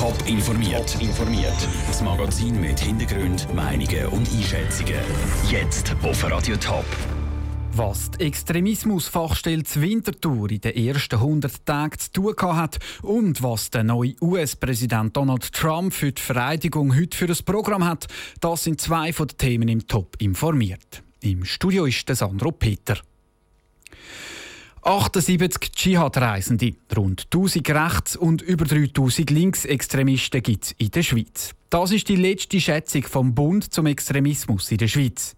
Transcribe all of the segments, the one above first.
Top informiert. informiert. Das Magazin mit Hintergrund, Meinungen und Einschätzungen. Jetzt auf Radio Top. Was die Extremismusfachstelle Winterthur in den ersten 100 Tagen zu tun hat und was der neue US-Präsident Donald Trump für die Vereidigung heute für ein Programm hat, das sind zwei von den Themen im Top informiert. Im Studio ist der Sandro Peter. 78 Dschihad-Reisende, rund 1000 Rechts- und über 3000 Linksextremisten gibt es in der Schweiz. Das ist die letzte Schätzung vom Bund zum Extremismus in der Schweiz.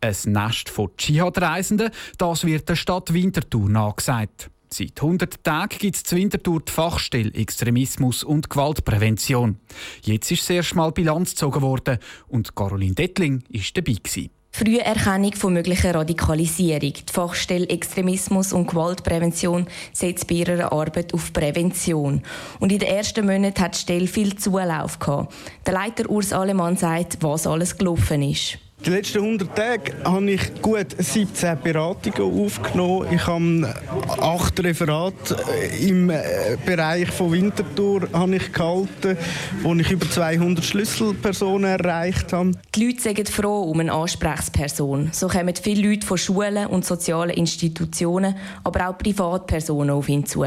Ein Nest von Dschihad-Reisenden, das wird der Stadt Winterthur nachgesagt. Seit 100 Tagen gibt es zu Winterthur die Fachstelle Extremismus und Gewaltprävention. Jetzt ist das erste Mal Bilanz gezogen worden und Caroline Dettling war dabei. Gewesen. Früherkennung von möglicher Radikalisierung. Die Fachstelle Extremismus und Gewaltprävention setzt bei ihrer Arbeit auf Prävention. Und in den ersten Monaten hat die Stelle viel Zulauf gehabt. Der Leiter Urs Alemann sagt, was alles gelaufen ist. Die letzten 100 Tage habe ich gut 17 Beratungen aufgenommen. Ich habe acht Referate im äh, Bereich von Winterthur habe ich gehalten, wo ich über 200 Schlüsselpersonen erreicht habe. Die Leute sind froh um eine Ansprechperson. So kommen viele Leute von Schulen und sozialen Institutionen, aber auch Privatpersonen auf ihn zu.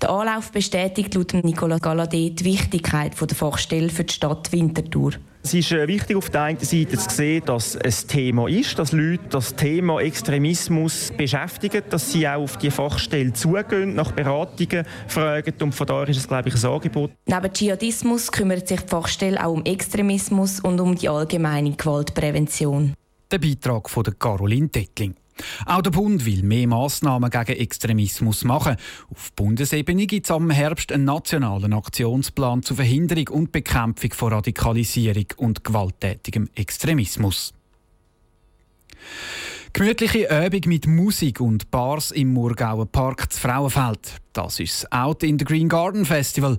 Der Anlauf bestätigt laut Nicola Galladay die Wichtigkeit der Fachstelle für die Stadt Winterthur. Es ist äh, wichtig auf der einen Seite zu sehen, dass es ein Thema ist, dass Leute das Thema Extremismus beschäftigen, dass sie auch auf die Fachstelle zugehen, nach Beratungen fragen und von daher ist es, glaube ich, ein Angebot. Neben Dschihadismus kümmert sich die Fachstelle auch um Extremismus und um die allgemeine Gewaltprävention. Der Beitrag von Caroline Dettling. Auch der Bund will mehr Massnahmen gegen Extremismus machen. Auf Bundesebene gibt es am Herbst einen nationalen Aktionsplan zur Verhinderung und Bekämpfung von Radikalisierung und gewalttätigem Extremismus. Gemütliche Übung mit Musik und Bars im Murgauer Park zu Frauenfeld. Das ist das Out in the Green Garden Festival.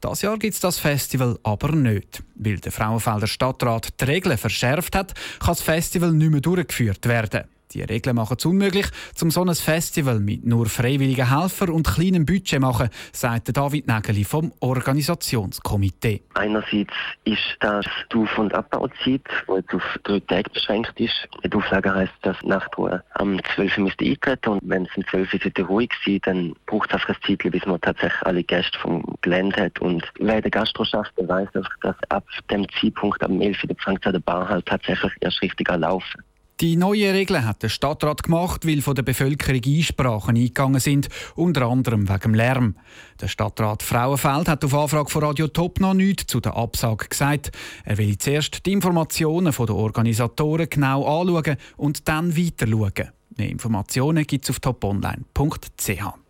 Das Jahr gibt es das Festival aber nicht. Weil der Frauenfelder Stadtrat die Regeln verschärft hat, kann das Festival nicht mehr durchgeführt werden. Die Regeln machen es unmöglich, um so ein Festival mit nur freiwilligen Helfern und kleinem Budget zu machen, sagt David Nägeli vom Organisationskomitee. Einerseits ist das die Auf- und Abbauzeit, die jetzt auf drei Tage beschränkt ist. Die Auflage heisst, dass Nachtruhe am 12 Uhr eintreten und wenn es um 12 Uhr ruhig sein dann braucht es ein Zeit, bis man tatsächlich alle Gäste vom Gelände hat. Und wer der Gastro schafft, der einfach, dass ab dem Zeitpunkt am 11 Uhr fängt der Bar halt tatsächlich erst richtig an laufen. Die neuen Regeln hat der Stadtrat gemacht, weil von der Bevölkerung Einsprachen eingegangen sind, unter anderem wegen Lärm. Der Stadtrat Frauenfeld hat auf Anfrage von Radio Top noch nichts zu der Absage gesagt. Er will zuerst die Informationen der Organisatoren genau anschauen und dann weiter schauen. Mehr Informationen gibt es auf toponline.ch.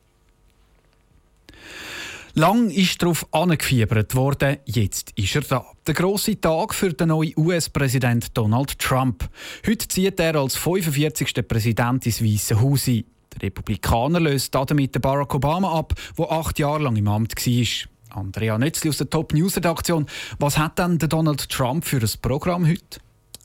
Lang ist darauf angefiebert worden, jetzt ist er da. Der große Tag für den neuen US-Präsident Donald Trump. Heute zieht er als 45. Präsident ins Weiße Haus ein. Der Republikaner löst damit Barack Obama ab, der acht Jahre lang im Amt war. Andrea Nötzli aus der Top News Redaktion. Was hat denn Donald Trump für ein Programm heute?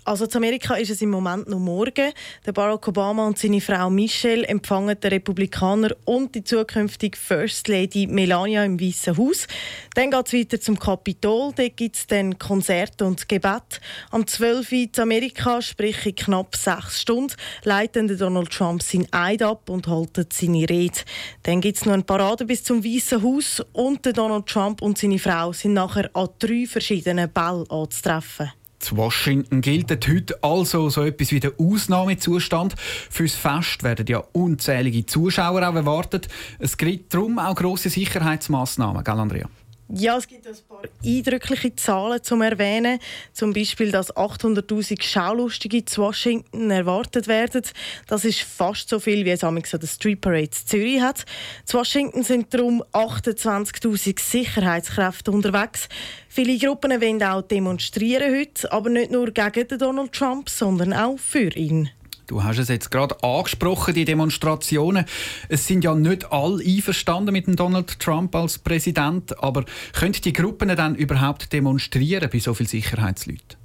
Also in Amerika ist es im Moment noch morgen. Der Barack Obama und seine Frau Michelle empfangen den Republikaner und die zukünftige First Lady Melania im Weißen Haus. Dann geht es weiter zum Kapitol. Dort gibt es dann Konzerte und Gebet. Am 12. Uhr in Amerika, sprich in knapp sechs Stunden, leitet Donald Trump seinen Eid ab und hält seine Rede. Dann gibt es noch eine Parade bis zum Weißen Haus und Donald Trump und seine Frau sind nachher an drei verschiedenen Bällen anzutreffen. Zu Washington gilt heute also so etwas wie der Ausnahmezustand. Fürs Fest werden ja unzählige Zuschauer auch erwartet. Es gibt darum auch grosse Sicherheitsmaßnahmen, gell Andrea? Ja, es gibt ein paar eindrückliche Zahlen zum Erwähnen. Zum Beispiel, dass 800.000 Schaulustige zu Washington erwartet werden. Das ist fast so viel, wie es an der Street Parade Zürich hat. Zu Washington sind darum 28.000 Sicherheitskräfte unterwegs. Viele Gruppen wollen auch demonstrieren heute, aber nicht nur gegen Donald Trump, sondern auch für ihn. Du hast es jetzt gerade angesprochen, die Demonstrationen. Es sind ja nicht alle einverstanden mit dem Donald Trump als Präsident, aber können die Gruppen dann überhaupt demonstrieren bei so vielen Sicherheitsleuten?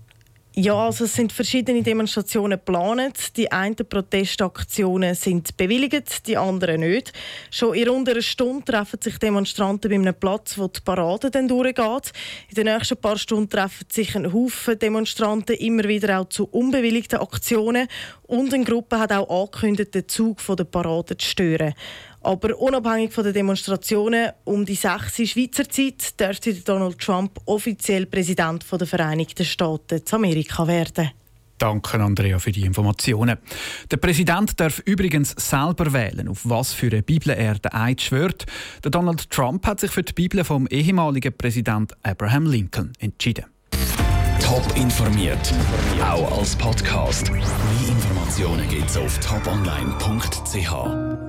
Ja, also es sind verschiedene Demonstrationen geplant. Die einen Protestaktionen sind bewilligt, die anderen nicht. Schon in rund einer Stunde treffen sich Demonstranten bei einem Platz, wo die Parade dann durchgeht. In den nächsten paar Stunden treffen sich ein Haufen Demonstranten immer wieder auch zu unbewilligten Aktionen. Und eine Gruppe hat auch angekündigt, den Zug der Parade zu stören. Aber unabhängig von den Demonstrationen um die 6 Schweizer Zeit dürfte Donald Trump offiziell Präsident der Vereinigten Staaten zu Amerika werden. Danke, Andrea, für die Informationen. Der Präsident darf übrigens selber wählen, auf was für eine Bibel er den Eid schwört. Der Donald Trump hat sich für die Bibel vom ehemaligen Präsident Abraham Lincoln entschieden. Top informiert, auch als Podcast. Mehr Informationen gibt's auf toponline.ch.